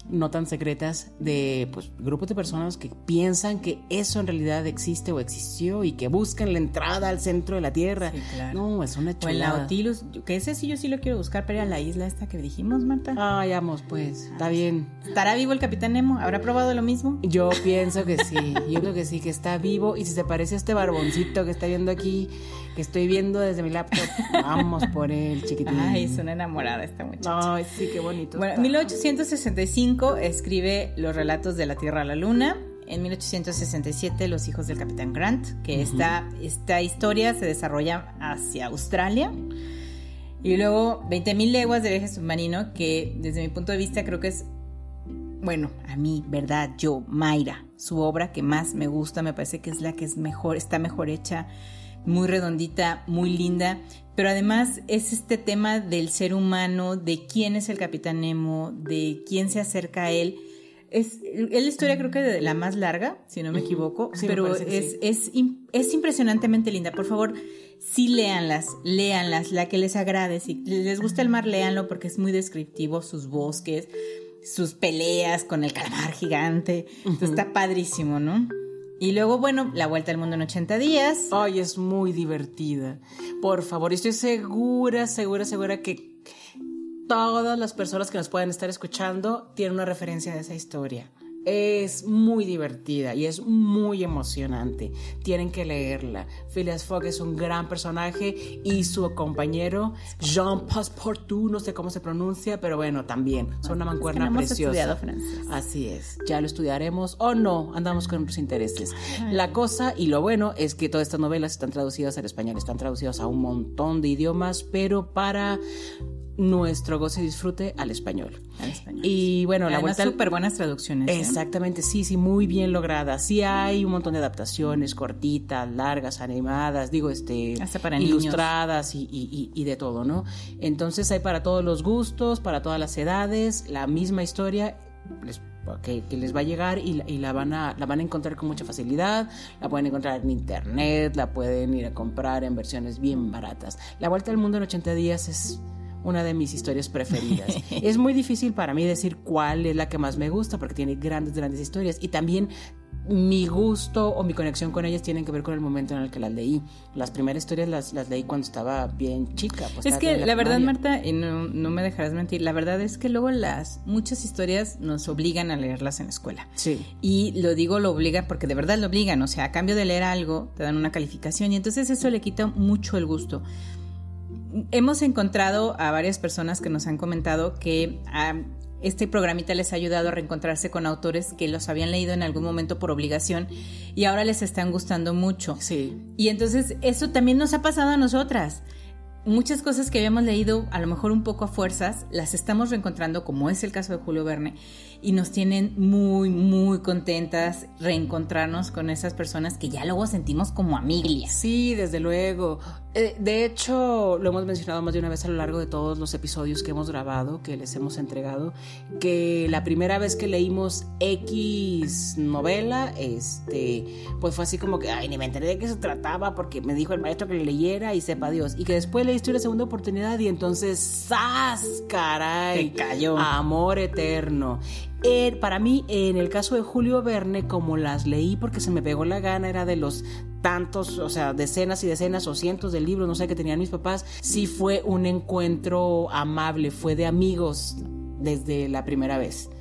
no tan secretas de pues, grupos de personas que piensan que eso en realidad existe o existió y que buscan la entrada al centro de la Tierra. No, es una chulada. O el Nautilus, que ese sí yo sí lo quiero buscar para ir a la isla esta que dijimos, Marta. Ah, vamos, pues, está bien. ¿Estará vivo el Capitán Nemo? ¿Habrá probado lo mismo? Yo pienso que sí, yo creo que sí, que está vivo y si se parece a este barboncito que está viendo aquí, que estoy viendo desde mi laptop, vamos por él, chiquitín. Ay, es una enamorada esta muchacha. Ay, sí, qué bonito. Bueno, 1865 escribe Los relatos de la Tierra a la Luna. En 1867, Los hijos del Capitán Grant, que esta, esta historia se desarrolla hacia Australia. Y luego 20.000 leguas de viaje submarino, que desde mi punto de vista creo que es, bueno, a mí, ¿verdad? Yo, Mayra, su obra que más me gusta, me parece que es la que es mejor, está mejor hecha, muy redondita, muy linda. Pero además es este tema del ser humano, de quién es el capitán Nemo, de quién se acerca a él. Es, la historia creo que de la más larga, si no me equivoco, pero es, es, es, impresionantemente linda. Por favor, sí léanlas, léanlas, la que les agrade. Si les gusta el mar, léanlo porque es muy descriptivo, sus bosques, sus peleas con el calamar gigante. está padrísimo, ¿no? Y luego, bueno, La Vuelta al Mundo en 80 días. Ay, es muy divertida. Por favor, estoy segura, segura, segura que todas las personas que nos pueden estar escuchando tienen una referencia de esa historia. Es muy divertida y es muy emocionante. Tienen que leerla. Phileas Fogg es un gran personaje y su compañero Jean Passepartout, no sé cómo se pronuncia, pero bueno, también son una mancuerna preciosa. Así es. Ya lo estudiaremos o no, andamos con otros intereses. La cosa y lo bueno es que todas estas novelas están traducidas al español, están traducidas a un montón de idiomas, pero para nuestro goce y disfrute al español. Al español. Y bueno, la vuelta. súper buenas traducciones. ¿eh? Exactamente, sí, sí, muy bien lograda. Sí hay un montón de adaptaciones cortitas, largas, animadas, digo, este, ilustradas y, de todo, ¿no? Entonces hay para todos los gustos, para todas las edades, la misma historia. que, les va a llegar y, la, van a, la van a encontrar con mucha facilidad, la pueden encontrar en internet, la pueden ir a comprar en versiones bien baratas. La Vuelta al Mundo en 80 días es una de mis historias preferidas. es muy difícil para mí decir cuál es la que más me gusta porque tiene grandes, grandes historias y también mi gusto o mi conexión con ellas tienen que ver con el momento en el que las leí. Las primeras historias las, las leí cuando estaba bien chica. Pues es que la, verdad, Marta, y no, no, me dejarás mentir, la verdad es que luego las muchas historias nos obligan a leerlas en la escuela. Sí. Y lo digo, lo obligan porque de verdad lo obligan. O sea, a cambio de leer algo, te dan una calificación y entonces eso le quita mucho el gusto hemos encontrado a varias personas que nos han comentado que este programita les ha ayudado a reencontrarse con autores que los habían leído en algún momento por obligación y ahora les están gustando mucho. Sí. Y entonces eso también nos ha pasado a nosotras. Muchas cosas que habíamos leído a lo mejor un poco a fuerzas, las estamos reencontrando, como es el caso de Julio Verne, y nos tienen muy, muy contentas reencontrarnos con esas personas que ya luego sentimos como amigas. Sí, desde luego. Eh, de hecho, lo hemos mencionado más de una vez a lo largo de todos los episodios que hemos grabado, que les hemos entregado, que la primera vez que leímos X novela, este, pues fue así como que, ay, ni me enteré de qué se trataba porque me dijo el maestro que le leyera y sepa Dios. Y que después leíste una segunda oportunidad y entonces, ¡zas! Caray. Te cayó. Amor eterno. Eh, para mí, en el caso de Julio Verne, como las leí porque se me pegó la gana, era de los tantos, o sea, decenas y decenas o cientos de libros, no sé, que tenían mis papás, sí fue un encuentro amable, fue de amigos desde la primera vez.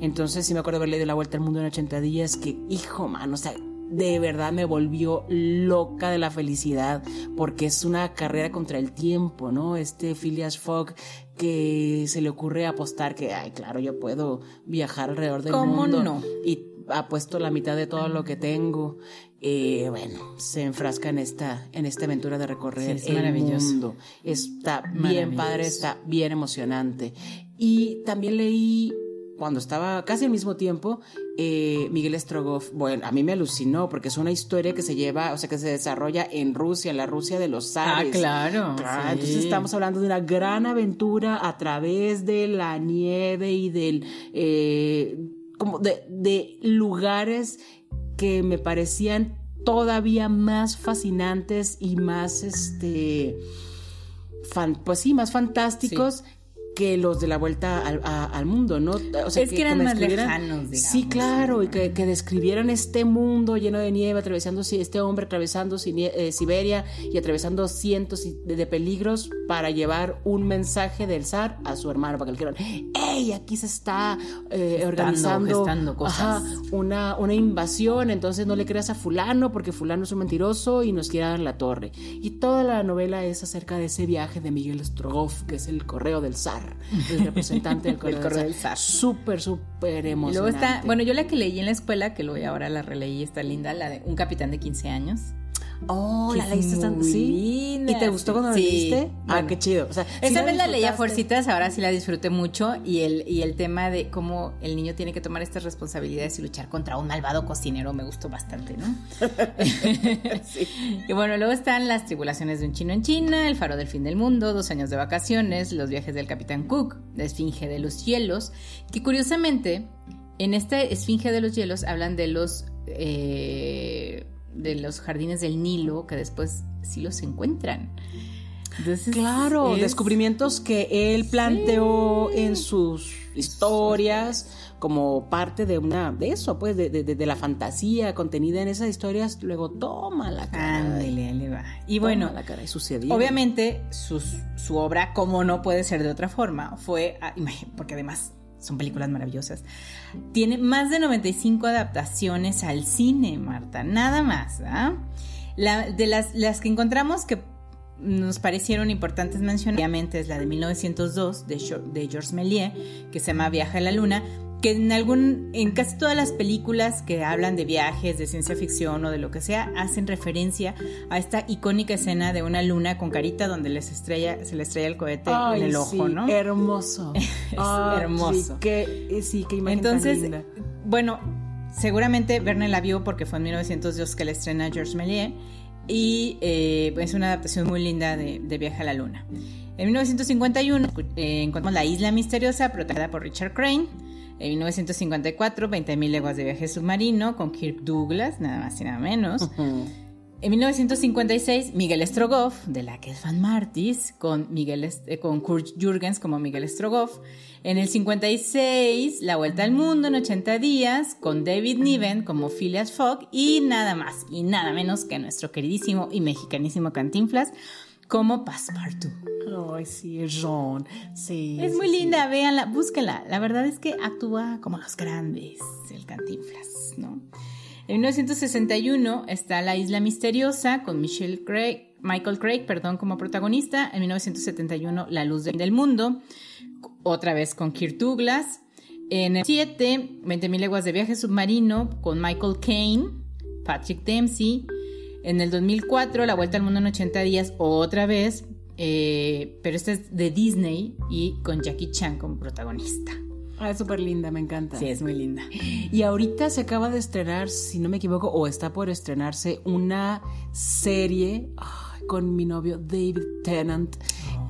Entonces sí me acuerdo haber leído La Vuelta al Mundo en 80 días, que hijo, mano, o sea, de verdad me volvió loca de la felicidad porque es una carrera contra el tiempo, ¿no? Este Phileas Fogg que se le ocurre apostar que, ay, claro, yo puedo viajar alrededor del ¿Cómo mundo. no? Y apuesto la mitad de todo lo que tengo. Eh, bueno, se enfrasca en esta, en esta aventura de recorrer Sí, es el maravilloso. mundo. Está bien padre, está bien emocionante. Y también leí cuando estaba casi al mismo tiempo, eh, Miguel Strogoff, bueno, a mí me alucinó porque es una historia que se lleva, o sea, que se desarrolla en Rusia, en la Rusia de los Ah, zares. claro. Ah, sí. Entonces estamos hablando de una gran aventura a través de la nieve y del eh, como de, de lugares que me parecían todavía más fascinantes y más este fan- pues sí, más fantásticos que los de la vuelta al, a- al mundo, ¿no? O Es que eran me más lejanos, digamos, Sí, claro, y que, que describieran este mundo lleno de nieve, atravesando este hombre atravesando eh, Siberia y atravesando cientos de, de peligros para llevar un mensaje del zar a su hermano, para que le dijeran, ¡Ey! Aquí se está eh, organizando cosas. ajá, una, una invasión, entonces no le creas a fulano porque fulano es un mentiroso y nos quiere dar la torre. Y toda la novela es acerca de ese viaje de Miguel Strogoff, que es el correo del zar, el representante del correo, El correo del zar. Súper, súper Y emocionante. luego está, bueno, yo la que leí en la escuela, que luego ahora la releí, está linda, la de Un capitán de 15 años. Oh, la leíste tan sí. ¿Y te gustó cuando sí. la leíste? Ah, qué chido. O sea, sí Esa vez la leí a fuercitas, ahora sí la disfruté mucho y el, y el tema de cómo el niño tiene que tomar estas responsabilidades y luchar contra un malvado cocinero me gustó bastante, ¿no? Y bueno, luego están las tribulaciones de un chino en China, el faro del fin del mundo, dos años de vacaciones, los viajes del capitán Cook, la esfinge de los hielos, que curiosamente en esta esfinge de los hielos hablan de los eh, de los jardines del Nilo que después sí los encuentran. Entonces, Claro, es- descubrimientos que él planteó en sus historias como parte de una de eso, pues, de, de- la fantasía contenida en esas historias, luego toma la cara. Ándele, ahí le va. Y bueno, la cara y sucedió. Obviamente, sus- su obra, como no puede ser de otra forma, fue, porque además son películas maravillosas, tiene más de 95 adaptaciones al cine, Marta, nada más. ¿ah? La- de las, las que encontramos que nos parecieron importantes mencionar, obviamente es la de 1902 de, de Georges Méliès, que se llama Viaje a la Luna, que en algún en casi todas las películas que hablan de viajes, de ciencia ficción o de lo que sea, hacen referencia a esta icónica escena de una luna con carita donde les estrella, se le estrella el cohete Ay, en el sí, ojo, ¿no? Hermoso. Es Ay, hermoso. Sí, qué, eh, sí, qué imagen tan Entonces, linda. bueno, seguramente Verne la vio porque fue en 1902 que la estrena Georges Méliès y eh, es una adaptación muy linda de, de Viaje a la Luna. En 1951 eh, encontramos La Isla Misteriosa, protagonizada por Richard Crane. En 1954, 20.000 leguas de viaje submarino con Kirk Douglas, nada más y nada menos. En 1956, Miguel Strogoff, de la que es Van Martis, con, Miguel, eh, con Kurt Jürgens como Miguel Strogoff. En el 56, La Vuelta al Mundo en 80 días, con David Niven como Phileas Fogg. Y nada más y nada menos que nuestro queridísimo y mexicanísimo Cantinflas como Passepartout. Ay, sí, es John. Sí. Es sí, muy sí. linda, véanla, búsquenla. La verdad es que actúa como los grandes, el Cantinflas, ¿no? En 1961 está La Isla Misteriosa con Michelle Craig, Michael Craig, perdón, como protagonista. En 1971 La Luz del Mundo, otra vez con Kirk Douglas. En el 7, 20.000 leguas de viaje submarino con Michael Caine, Patrick Dempsey. En el 2004, La Vuelta al Mundo en 80 días, otra vez eh, pero esta es de Disney y con Jackie Chan como protagonista. Ah, es súper linda, me encanta. Sí, es muy linda. Y ahorita se acaba de estrenar, si no me equivoco, o está por estrenarse una serie con mi novio David Tennant.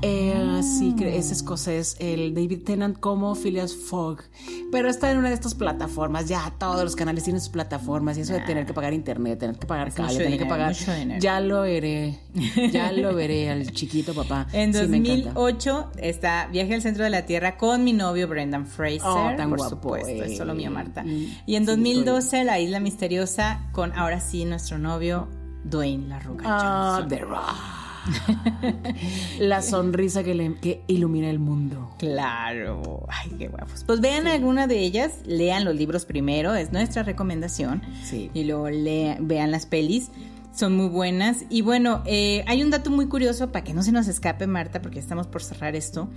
Eh, sí, es escocés, el David Tennant como Phileas Fogg. Pero está en una de estas plataformas. Ya todos los canales tienen sus plataformas. Y eso de tener que pagar internet, tener que pagar cable, tener que pagar. Ya lo veré. Ya lo veré al chiquito papá. En 2008 está Viaje al centro de la Tierra con mi novio Brendan Fraser. Oh, tan por supuesto. Es solo mío, Marta. Mm, y en 2012 La Isla Misteriosa con ahora sí nuestro novio Dwayne La Roca. Ah, The Rock. la sonrisa que, que, ilumina el mundo. Claro. Ay, qué guapos. Pues vean alguna de ellas, lean los libros primero, es nuestra recomendación. Sí. Y luego vean las pelis. Son muy buenas. Y bueno, eh, hay un dato muy curioso para que no se nos escape, Marta, porque estamos por cerrar esto.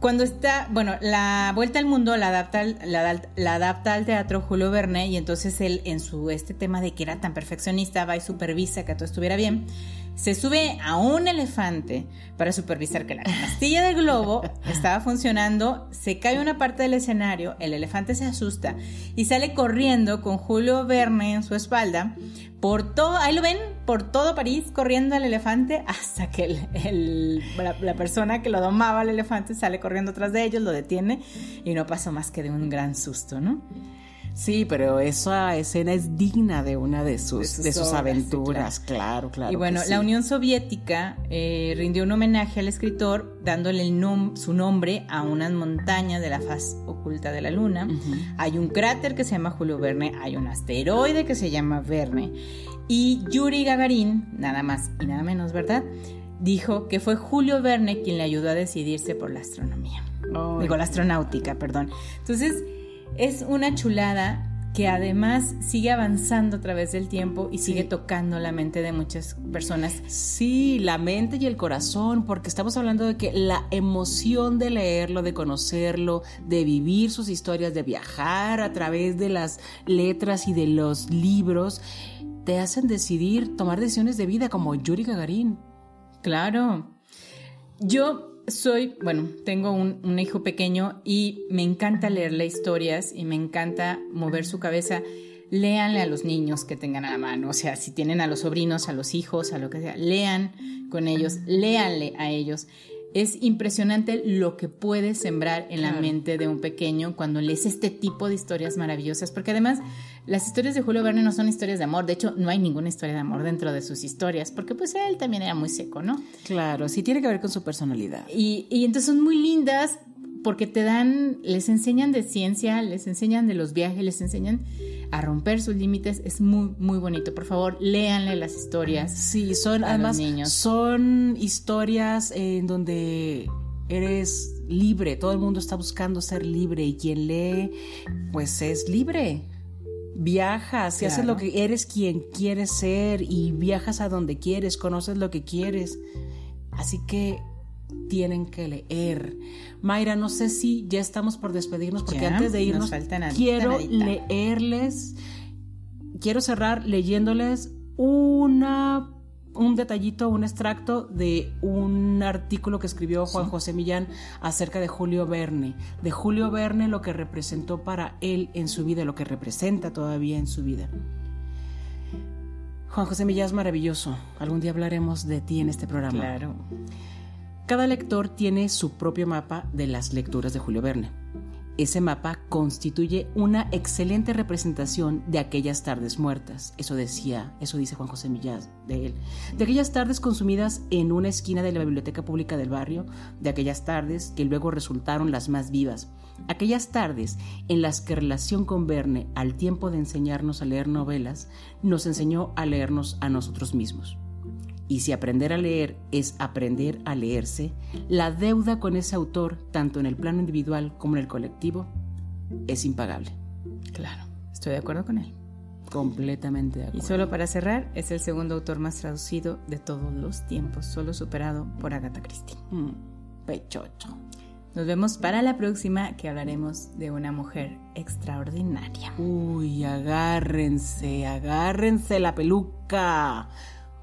Cuando está, bueno, la vuelta al mundo la adapta, la, la, adapta al teatro Julio Verne y entonces él en su este tema de que era tan perfeccionista va y supervisa que todo estuviera bien se sube a un elefante para supervisar que la castilla del globo estaba funcionando, se cae una parte del escenario, el elefante se asusta y sale corriendo con Julio Verne en su espalda por todo, ahí lo ven, por todo París corriendo al elefante hasta que la, persona que lo domaba al elefante sale corriendo atrás de ellos, lo detiene y no pasó más que de un gran susto, ¿no? Sí, pero esa escena es digna de una de sus, de sus, aventuras, claro. claro. Y bueno, la Unión Soviética eh, rindió un homenaje al escritor dándole su nombre a unas montañas de la faz oculta de la Luna. Hay un cráter que se llama Julio Verne, hay un asteroide que se llama Verne. Y Yuri Gagarin, nada más y nada menos, ¿verdad? Dijo que fue Julio Verne quien le ayudó a decidirse por la astronomía. Digo, la astronáutica, perdón. Entonces, es una chulada que además sigue avanzando a través del tiempo y sigue tocando la mente de muchas personas. Sí, la mente y el corazón, porque estamos hablando de que la emoción de leerlo, de conocerlo, de vivir sus historias, de viajar a través de las letras y de los libros, te hacen decidir tomar decisiones de vida como Yuri Gagarin. Claro. Yo soy, bueno, tengo un, hijo pequeño y me encanta leerle historias y me encanta mover su cabeza. Léanle a los niños que tengan a la mano, o sea, si tienen a los sobrinos, a los hijos, a lo que sea, lean con ellos, léanle a ellos. Es impresionante lo que puede sembrar en la mente de un pequeño cuando lees este tipo de historias maravillosas, porque además las historias de Julio Verne no son historias de amor, de hecho no hay ninguna historia de amor dentro de sus historias, porque pues él también era muy seco, ¿no? Claro, sí tiene que ver con su personalidad. Y, y entonces son muy lindas porque te dan, les enseñan de ciencia, les enseñan de los viajes, les enseñan a romper sus límites. Es muy, muy bonito. Por favor, léanle las historias. Sí, son además niños. son historias en donde eres libre. Todo el mundo está buscando ser libre y quien lee, pues es libre viajas y haces lo que eres quien quieres ser y viajas a donde quieres, conoces lo que quieres. Así que tienen que leer. Mayra, no sé si ya estamos por despedirnos porque antes de irnos quiero leerles, quiero cerrar leyéndoles una un detallito, un extracto de un artículo que escribió Juan José Millán acerca de Julio Verne, de Julio Verne lo que representó para él en su vida, lo que representa todavía en su vida. Juan José Millán es maravilloso. Algún día hablaremos de ti en este programa. Claro. Cada lector tiene su propio mapa de las lecturas de Julio Verne. Ese mapa constituye una excelente representación de aquellas tardes muertas, eso decía, eso dice Juan José Millás de él, de aquellas tardes consumidas en una esquina de la biblioteca pública del barrio, de aquellas tardes que luego resultaron las más vivas, aquellas tardes en las que relación con Verne, al tiempo de enseñarnos a leer novelas, nos enseñó a leernos a nosotros mismos. Y si aprender a leer es aprender a leerse, la deuda con ese autor, tanto en el plano individual como en el colectivo, es impagable. Claro, estoy de acuerdo con él. Completamente de acuerdo. Y solo para cerrar, es el segundo autor más traducido de todos los tiempos, solo superado por Agatha Christie. Mm, pechocho. Nos vemos para la próxima que hablaremos de una mujer extraordinaria. Uy, agárrense, agárrense la peluca.